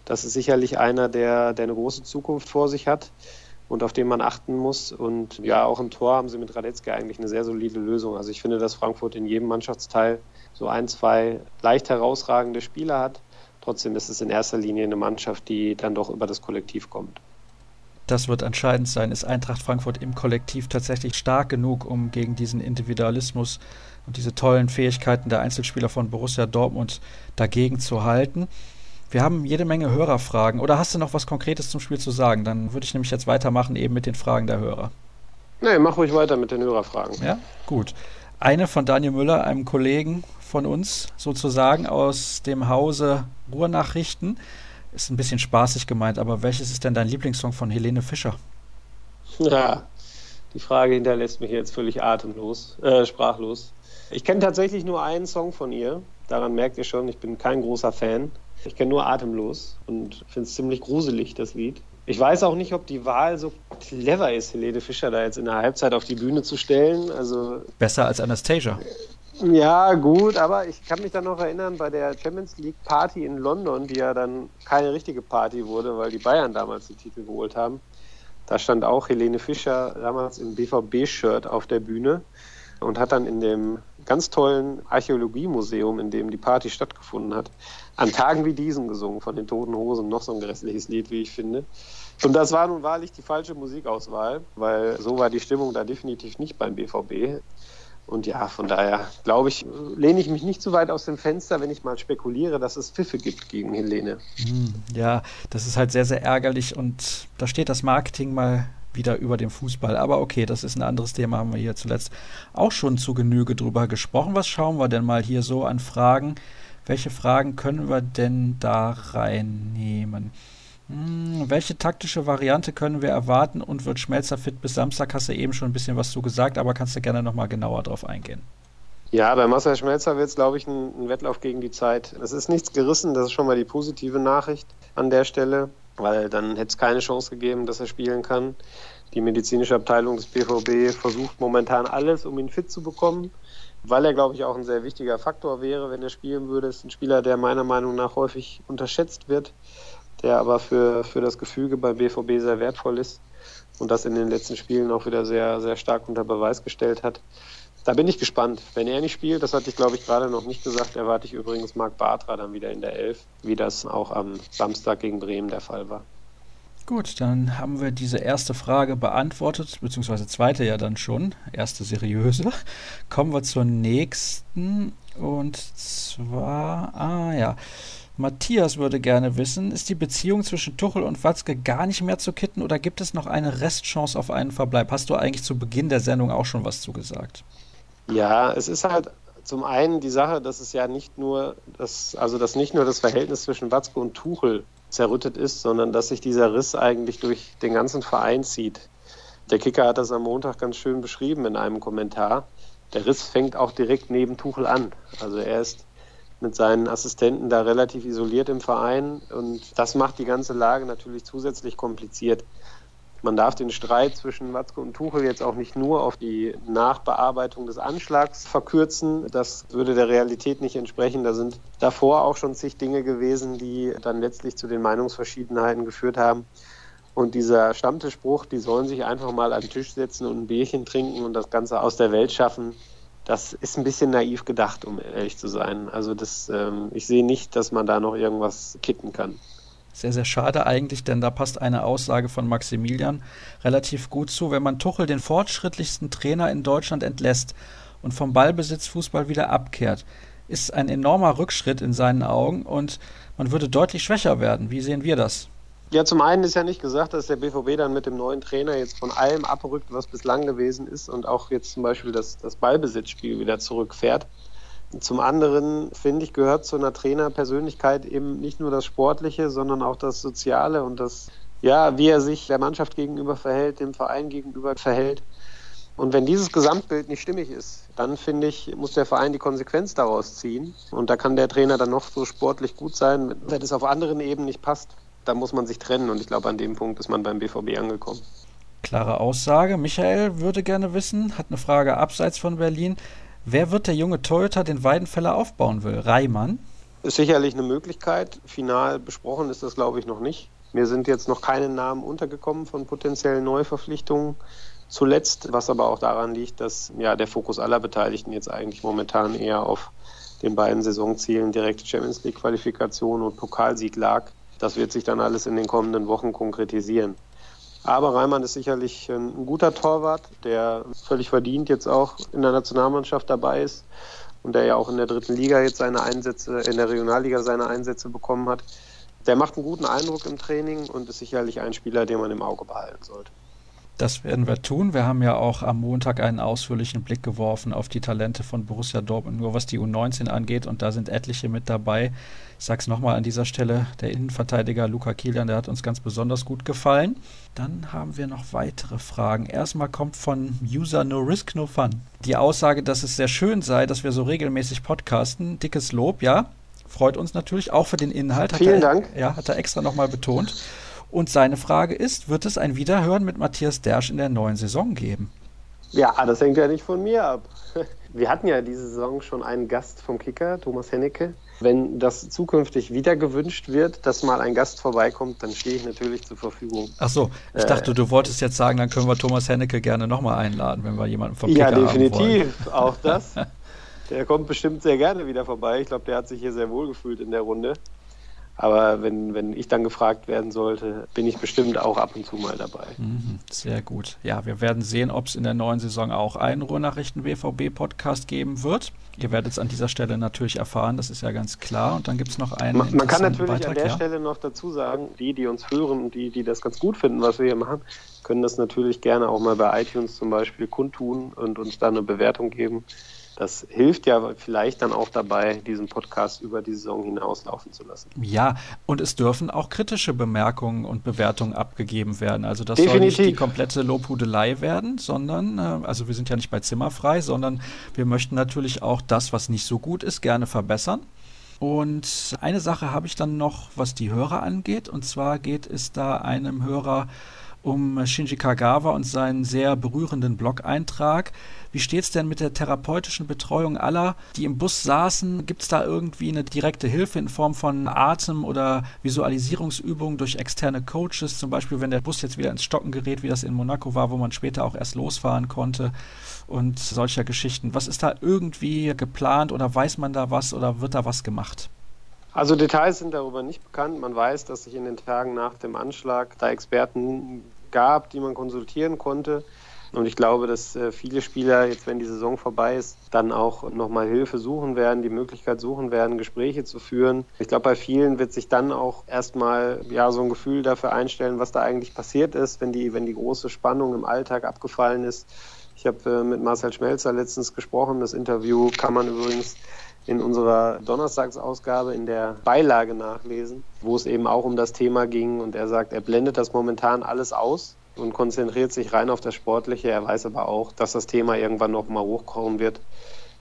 Das ist sicherlich einer, der, der eine große Zukunft vor sich hat und auf den man achten muss. Und ja, auch im Tor haben sie mit Radetzky eigentlich eine sehr solide Lösung. Also ich finde, dass Frankfurt in jedem Mannschaftsteil so ein, zwei leicht herausragende Spieler hat. Trotzdem ist es in erster Linie eine Mannschaft, die dann doch über das Kollektiv kommt. Das wird entscheidend sein. Ist Eintracht Frankfurt im Kollektiv tatsächlich stark genug, um gegen diesen Individualismus und diese tollen Fähigkeiten der Einzelspieler von Borussia Dortmund dagegen zu halten? Wir haben jede Menge Hörerfragen. Oder hast du noch was Konkretes zum Spiel zu sagen? Dann würde ich nämlich jetzt weitermachen eben mit den Fragen der Hörer. Nee, mach ruhig weiter mit den Hörerfragen. Ja, gut. Eine von Daniel Müller, einem Kollegen von uns sozusagen aus dem Hause Ruhrnachrichten. Ist ein bisschen spaßig gemeint, aber welches ist denn dein Lieblingssong von Helene Fischer? Ja, die Frage hinterlässt mich jetzt völlig atemlos, äh, sprachlos. Ich kenne tatsächlich nur einen Song von ihr. Daran merkt ihr schon, ich bin kein großer Fan. Ich kenne nur Atemlos und finde es ziemlich gruselig, das Lied. Ich weiß auch nicht, ob die Wahl so clever ist, Helene Fischer da jetzt in der Halbzeit auf die Bühne zu stellen. Also Besser als Anastasia. Ja, gut, aber ich kann mich dann noch erinnern bei der Champions League Party in London, die ja dann keine richtige Party wurde, weil die Bayern damals den Titel geholt haben. Da stand auch Helene Fischer damals im BVB-Shirt auf der Bühne und hat dann in dem ganz tollen Archäologiemuseum, in dem die Party stattgefunden hat, an Tagen wie diesen gesungen von den Toten Hosen. Noch so ein grässliches Lied, wie ich finde. Und das war nun wahrlich die falsche Musikauswahl, weil so war die Stimmung da definitiv nicht beim BVB. Und ja, von daher glaube ich, lehne ich mich nicht zu weit aus dem Fenster, wenn ich mal spekuliere, dass es Pfiffe gibt gegen Helene. Hm, ja, das ist halt sehr, sehr ärgerlich und da steht das Marketing mal wieder über dem Fußball. Aber okay, das ist ein anderes Thema, haben wir hier zuletzt auch schon zu Genüge drüber gesprochen. Was schauen wir denn mal hier so an Fragen? Welche Fragen können wir denn da reinnehmen? Hm, welche taktische Variante können wir erwarten und wird Schmelzer fit bis Samstag? Hast du eben schon ein bisschen was zu gesagt, aber kannst du gerne nochmal genauer drauf eingehen. Ja, bei Marcel Schmelzer wird es, glaube ich, ein, ein, Wettlauf gegen die Zeit. Es ist nichts gerissen, das ist schon mal die positive Nachricht an der Stelle weil dann hätte es keine Chance gegeben, dass er spielen kann. Die medizinische Abteilung des BVB versucht momentan alles, um ihn fit zu bekommen, weil er, glaube ich, auch ein sehr wichtiger Faktor wäre, wenn er spielen würde. Ist ein Spieler, der meiner Meinung nach häufig unterschätzt wird, der aber für, für das Gefüge beim BVB sehr wertvoll ist und das in den letzten Spielen auch wieder sehr, sehr stark unter Beweis gestellt hat. Da bin ich gespannt. Wenn er nicht spielt, das hatte ich glaube ich gerade noch nicht gesagt, erwarte ich übrigens Marc Bartra dann wieder in der Elf, wie das auch am Samstag gegen Bremen der Fall war. Gut, dann haben wir diese erste Frage beantwortet, beziehungsweise zweite ja dann schon, erste seriöse. Kommen wir zur nächsten und zwar, ah ja, Matthias würde gerne wissen, ist die Beziehung zwischen Tuchel und Watzke gar nicht mehr zu kitten oder gibt es noch eine Restchance auf einen Verbleib? Hast du eigentlich zu Beginn der Sendung auch schon was zugesagt? Ja, es ist halt zum einen die Sache, dass es ja nicht nur das, also dass nicht nur das Verhältnis zwischen Watzke und Tuchel zerrüttet ist, sondern dass sich dieser Riss eigentlich durch den ganzen Verein zieht. Der Kicker hat das am Montag ganz schön beschrieben in einem Kommentar. Der Riss fängt auch direkt neben Tuchel an. Also er ist mit seinen Assistenten da relativ isoliert im Verein und das macht die ganze Lage natürlich zusätzlich kompliziert. Man darf den Streit zwischen Watzke und Tuchel jetzt auch nicht nur auf die Nachbearbeitung des Anschlags verkürzen. Das würde der Realität nicht entsprechen. Da sind davor auch schon zig Dinge gewesen, die dann letztlich zu den Meinungsverschiedenheiten geführt haben. Und dieser Stammtischspruch, die sollen sich einfach mal an den Tisch setzen und ein Bierchen trinken und das Ganze aus der Welt schaffen, das ist ein bisschen naiv gedacht, um ehrlich zu sein. Also das, ähm, ich sehe nicht, dass man da noch irgendwas kitten kann. Sehr, sehr schade eigentlich, denn da passt eine Aussage von Maximilian relativ gut zu. Wenn man Tuchel, den fortschrittlichsten Trainer in Deutschland, entlässt und vom Ballbesitz Fußball wieder abkehrt, ist ein enormer Rückschritt in seinen Augen und man würde deutlich schwächer werden. Wie sehen wir das? Ja, zum einen ist ja nicht gesagt, dass der BVB dann mit dem neuen Trainer jetzt von allem abrückt, was bislang gewesen ist und auch jetzt zum Beispiel das, das Ballbesitzspiel wieder zurückfährt. Zum anderen, finde ich, gehört zu einer Trainerpersönlichkeit eben nicht nur das Sportliche, sondern auch das Soziale und das, ja, wie er sich der Mannschaft gegenüber verhält, dem Verein gegenüber verhält. Und wenn dieses Gesamtbild nicht stimmig ist, dann finde ich, muss der Verein die Konsequenz daraus ziehen. Und da kann der Trainer dann noch so sportlich gut sein. Wenn es auf anderen Ebenen nicht passt, da muss man sich trennen und ich glaube, an dem Punkt ist man beim BVB angekommen. Klare Aussage. Michael würde gerne wissen, hat eine Frage abseits von Berlin. Wer wird der junge Torhüter, den Weidenfeller aufbauen will? Reimann? Ist sicherlich eine Möglichkeit. Final besprochen ist das, glaube ich, noch nicht. Mir sind jetzt noch keine Namen untergekommen von potenziellen Neuverpflichtungen zuletzt, was aber auch daran liegt, dass ja der Fokus aller Beteiligten jetzt eigentlich momentan eher auf den beiden Saisonzielen direkte Champions League Qualifikation und Pokalsieg lag. Das wird sich dann alles in den kommenden Wochen konkretisieren. Aber Reimann ist sicherlich ein guter Torwart, der völlig verdient jetzt auch in der Nationalmannschaft dabei ist und der ja auch in der dritten Liga jetzt seine Einsätze, in der Regionalliga seine Einsätze bekommen hat. Der macht einen guten Eindruck im Training und ist sicherlich ein Spieler, den man im Auge behalten sollte. Das werden wir tun. Wir haben ja auch am Montag einen ausführlichen Blick geworfen auf die Talente von Borussia Dortmund, nur was die U19 angeht. Und da sind etliche mit dabei. Ich sage es nochmal an dieser Stelle, der Innenverteidiger Luca Kilian, der hat uns ganz besonders gut gefallen. Dann haben wir noch weitere Fragen. Erstmal kommt von User No Risk No Fun die Aussage, dass es sehr schön sei, dass wir so regelmäßig podcasten. Dickes Lob, ja. Freut uns natürlich auch für den Inhalt. Vielen er, Dank. Ja, hat er extra nochmal betont. Und seine Frage ist, wird es ein Wiederhören mit Matthias Dersch in der neuen Saison geben? Ja, das hängt ja nicht von mir ab. Wir hatten ja diese Saison schon einen Gast vom Kicker, Thomas Hennecke. Wenn das zukünftig wieder gewünscht wird, dass mal ein Gast vorbeikommt, dann stehe ich natürlich zur Verfügung. Ach so, ich äh, dachte, du wolltest jetzt sagen, dann können wir Thomas Hennecke gerne nochmal einladen, wenn wir jemanden vom Kicker haben Ja, definitiv, auch das. Der kommt bestimmt sehr gerne wieder vorbei. Ich glaube, der hat sich hier sehr wohl gefühlt in der Runde. Aber wenn, wenn ich dann gefragt werden sollte, bin ich bestimmt auch ab und zu mal dabei. Mhm, sehr gut. Ja, wir werden sehen, ob es in der neuen Saison auch einen Ruhrnachrichten BVB-Podcast geben wird. Ihr werdet es an dieser Stelle natürlich erfahren, das ist ja ganz klar. Und dann gibt es noch einen. Man, man kann natürlich Beitrag, an der ja? Stelle noch dazu sagen, die, die uns hören und die, die das ganz gut finden, was wir hier machen, können das natürlich gerne auch mal bei iTunes zum Beispiel kundtun und uns da eine Bewertung geben. Das hilft ja vielleicht dann auch dabei, diesen Podcast über die Saison hinaus laufen zu lassen. Ja, und es dürfen auch kritische Bemerkungen und Bewertungen abgegeben werden. Also das Definitiv. soll nicht die komplette Lobhudelei werden, sondern, äh, also wir sind ja nicht bei Zimmerfrei, sondern wir möchten natürlich auch das, was nicht so gut ist, gerne verbessern. Und eine Sache habe ich dann noch, was die Hörer angeht. Und zwar geht es da einem Hörer um Shinji Kagawa und seinen sehr berührenden Blog-Eintrag. Wie steht es denn mit der therapeutischen Betreuung aller, die im Bus saßen? Gibt es da irgendwie eine direkte Hilfe in Form von Atem- oder Visualisierungsübungen durch externe Coaches? Zum Beispiel, wenn der Bus jetzt wieder ins Stocken gerät, wie das in Monaco war, wo man später auch erst losfahren konnte und solcher Geschichten. Was ist da irgendwie geplant oder weiß man da was oder wird da was gemacht? Also Details sind darüber nicht bekannt. Man weiß, dass sich in den Tagen nach dem Anschlag da Experten gab, die man konsultieren konnte. Und ich glaube, dass äh, viele Spieler jetzt, wenn die Saison vorbei ist, dann auch nochmal Hilfe suchen werden, die Möglichkeit suchen werden, Gespräche zu führen. Ich glaube, bei vielen wird sich dann auch erstmal ja so ein Gefühl dafür einstellen, was da eigentlich passiert ist, wenn die, wenn die große Spannung im Alltag abgefallen ist. Ich habe äh, mit Marcel Schmelzer letztens gesprochen. Das Interview kann man übrigens in unserer Donnerstagsausgabe in der Beilage nachlesen, wo es eben auch um das Thema ging. Und er sagt, er blendet das momentan alles aus und konzentriert sich rein auf das Sportliche. Er weiß aber auch, dass das Thema irgendwann noch mal hochkommen wird.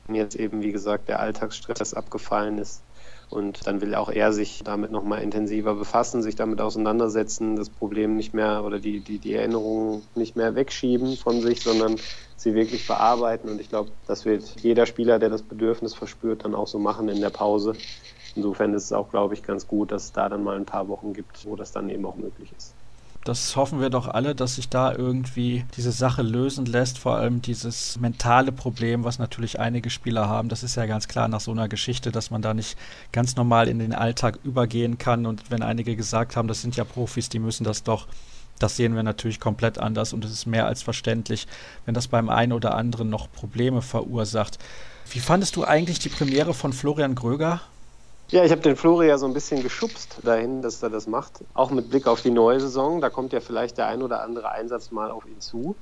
Und jetzt eben, wie gesagt, der Alltagsstress abgefallen ist. Und dann will auch er sich damit nochmal intensiver befassen, sich damit auseinandersetzen, das Problem nicht mehr oder die, die, die Erinnerungen nicht mehr wegschieben von sich, sondern sie wirklich verarbeiten. Und ich glaube, das wird jeder Spieler, der das Bedürfnis verspürt, dann auch so machen in der Pause. Insofern ist es auch, glaube ich, ganz gut, dass es da dann mal ein paar Wochen gibt, wo das dann eben auch möglich ist. Das hoffen wir doch alle, dass sich da irgendwie diese Sache lösen lässt. Vor allem dieses mentale Problem, was natürlich einige Spieler haben. Das ist ja ganz klar nach so einer Geschichte, dass man da nicht ganz normal in den Alltag übergehen kann. Und wenn einige gesagt haben, das sind ja Profis, die müssen das doch das sehen wir natürlich komplett anders und es ist mehr als verständlich, wenn das beim einen oder anderen noch Probleme verursacht. Wie fandest du eigentlich die Premiere von Florian Gröger? Ja, ich habe den Flori ja so ein bisschen geschubst dahin, dass er das macht. Auch mit Blick auf die neue Saison. Da kommt ja vielleicht der ein oder andere Einsatz mal auf ihn zu,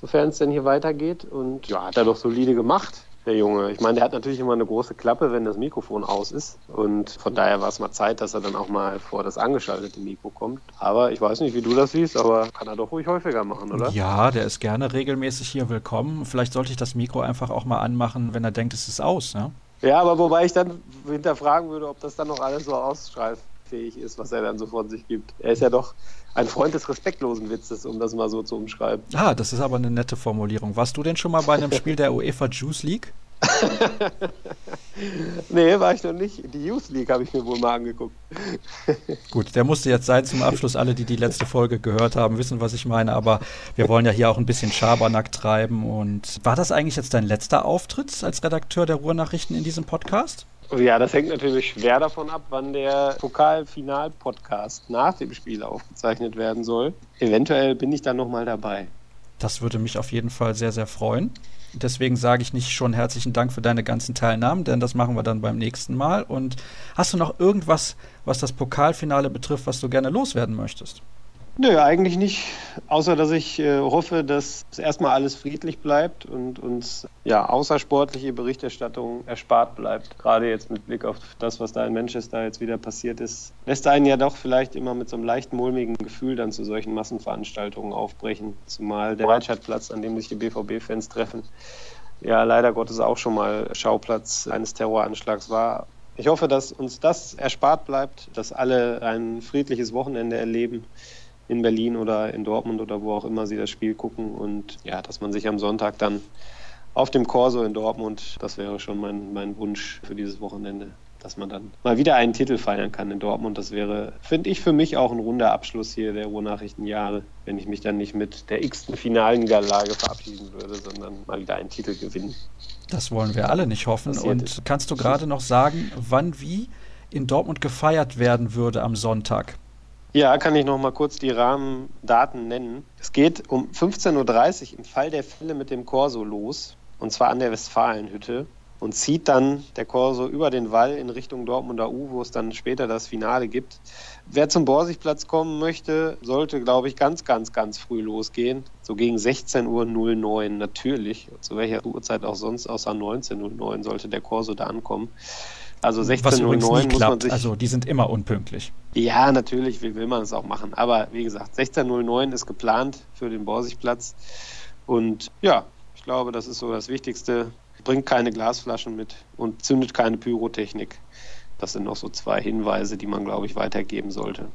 sofern es denn hier weitergeht. Und ja, hat er doch solide gemacht, der Junge. Ich meine, der hat natürlich immer eine große Klappe, wenn das Mikrofon aus ist. Und von daher war es mal Zeit, dass er dann auch mal vor das angeschaltete Mikro kommt. Aber ich weiß nicht, wie du das siehst, aber kann er doch ruhig häufiger machen, oder? Ja, der ist gerne regelmäßig hier willkommen. Vielleicht sollte ich das Mikro einfach auch mal anmachen, wenn er denkt, es ist aus, ne? Ja, aber wobei ich dann hinterfragen würde, ob das dann noch alles so ausstrahlfähig ist, was er dann so von sich gibt. Er ist ja doch ein Freund des respektlosen Witzes, um das mal so zu umschreiben. Ah, das ist aber eine nette Formulierung. Warst du denn schon mal bei einem Spiel der UEFA Juice League? nee, war ich noch nicht. Die Youth League habe ich mir wohl mal angeguckt. Gut, der musste jetzt sein zum Abschluss. Alle, die die letzte Folge gehört haben, wissen, was ich meine. Aber wir wollen ja hier auch ein bisschen Schabernack treiben. Und war das eigentlich jetzt dein letzter Auftritt als Redakteur der Ruhrnachrichten in diesem Podcast? Ja, das hängt natürlich schwer davon ab, wann der Pokalfinal-Podcast nach dem Spiel aufgezeichnet werden soll. Eventuell bin ich dann nochmal dabei. Das würde mich auf jeden Fall sehr, sehr freuen. Deswegen sage ich nicht schon herzlichen Dank für deine ganzen Teilnahmen, denn das machen wir dann beim nächsten Mal. Und hast du noch irgendwas, was das Pokalfinale betrifft, was du gerne loswerden möchtest? Nö, eigentlich nicht. Außer, dass ich äh, hoffe, dass erstmal alles friedlich bleibt und uns ja außersportliche Berichterstattung erspart bleibt. Gerade jetzt mit Blick auf das, was da in Manchester jetzt wieder passiert ist, lässt einen ja doch vielleicht immer mit so einem leicht mulmigen Gefühl dann zu solchen Massenveranstaltungen aufbrechen. Zumal der Breitscheidplatz, an dem sich die BVB-Fans treffen, ja leider Gottes auch schon mal Schauplatz eines Terroranschlags war. Ich hoffe, dass uns das erspart bleibt, dass alle ein friedliches Wochenende erleben in Berlin oder in Dortmund oder wo auch immer sie das Spiel gucken und ja, dass man sich am Sonntag dann auf dem Corso in Dortmund, das wäre schon mein, mein Wunsch für dieses Wochenende, dass man dann mal wieder einen Titel feiern kann in Dortmund. Das wäre, finde ich, für mich auch ein runder Abschluss hier der Ruhrnachrichtenjahre, wenn ich mich dann nicht mit der x-ten Finalniederlage verabschieden würde, sondern mal wieder einen Titel gewinnen. Das wollen wir alle nicht hoffen. Und ist. kannst du gerade noch sagen, wann wie in Dortmund gefeiert werden würde am Sonntag? Ja, kann ich noch mal kurz die Rahmendaten nennen. Es geht um 15.30 Uhr im Fall der Fälle mit dem Corso los, und zwar an der Westfalenhütte und zieht dann der Corso über den Wall in Richtung Dortmunder U, wo es dann später das Finale gibt. Wer zum Borsigplatz kommen möchte, sollte, glaube ich, ganz, ganz, ganz früh losgehen. So gegen 16.09 Uhr natürlich. Zu welcher Uhrzeit auch sonst, außer 19.09 Uhr sollte der Corso da ankommen. Also 16.09 muss man sich. Also die sind immer unpünktlich. Ja, natürlich will, will man es auch machen. Aber wie gesagt, 16.09 ist geplant für den Borsigplatz. Und ja, ich glaube, das ist so das Wichtigste. Bringt keine Glasflaschen mit und zündet keine Pyrotechnik. Das sind noch so zwei Hinweise, die man, glaube ich, weitergeben sollte.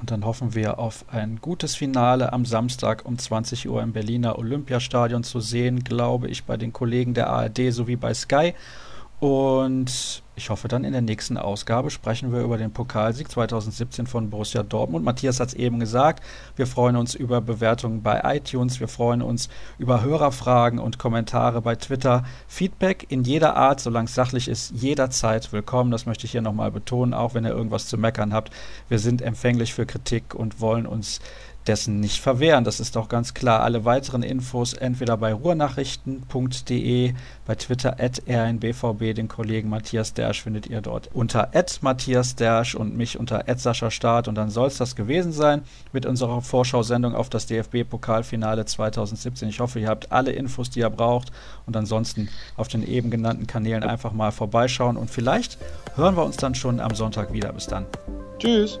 Und dann hoffen wir auf ein gutes Finale am Samstag um 20 Uhr im Berliner Olympiastadion zu sehen, glaube ich, bei den Kollegen der ARD sowie bei Sky. Und ich hoffe, dann in der nächsten Ausgabe sprechen wir über den Pokalsieg 2017 von Borussia Dortmund. Matthias hat es eben gesagt, wir freuen uns über Bewertungen bei iTunes, wir freuen uns über Hörerfragen und Kommentare bei Twitter. Feedback in jeder Art, solange es sachlich ist, jederzeit willkommen. Das möchte ich hier nochmal betonen, auch wenn ihr irgendwas zu meckern habt. Wir sind empfänglich für Kritik und wollen uns dessen nicht verwehren. Das ist doch ganz klar. Alle weiteren Infos entweder bei ruhrnachrichten.de, bei Twitter at rnbvb, den Kollegen Matthias Dersch findet ihr dort unter at Matthias Dersch und mich unter at Sascha Start. Und dann soll es das gewesen sein mit unserer Vorschau-Sendung auf das DFB-Pokalfinale 2017. Ich hoffe, ihr habt alle Infos, die ihr braucht. Und ansonsten auf den eben genannten Kanälen einfach mal vorbeischauen. Und vielleicht hören wir uns dann schon am Sonntag wieder. Bis dann. Tschüss.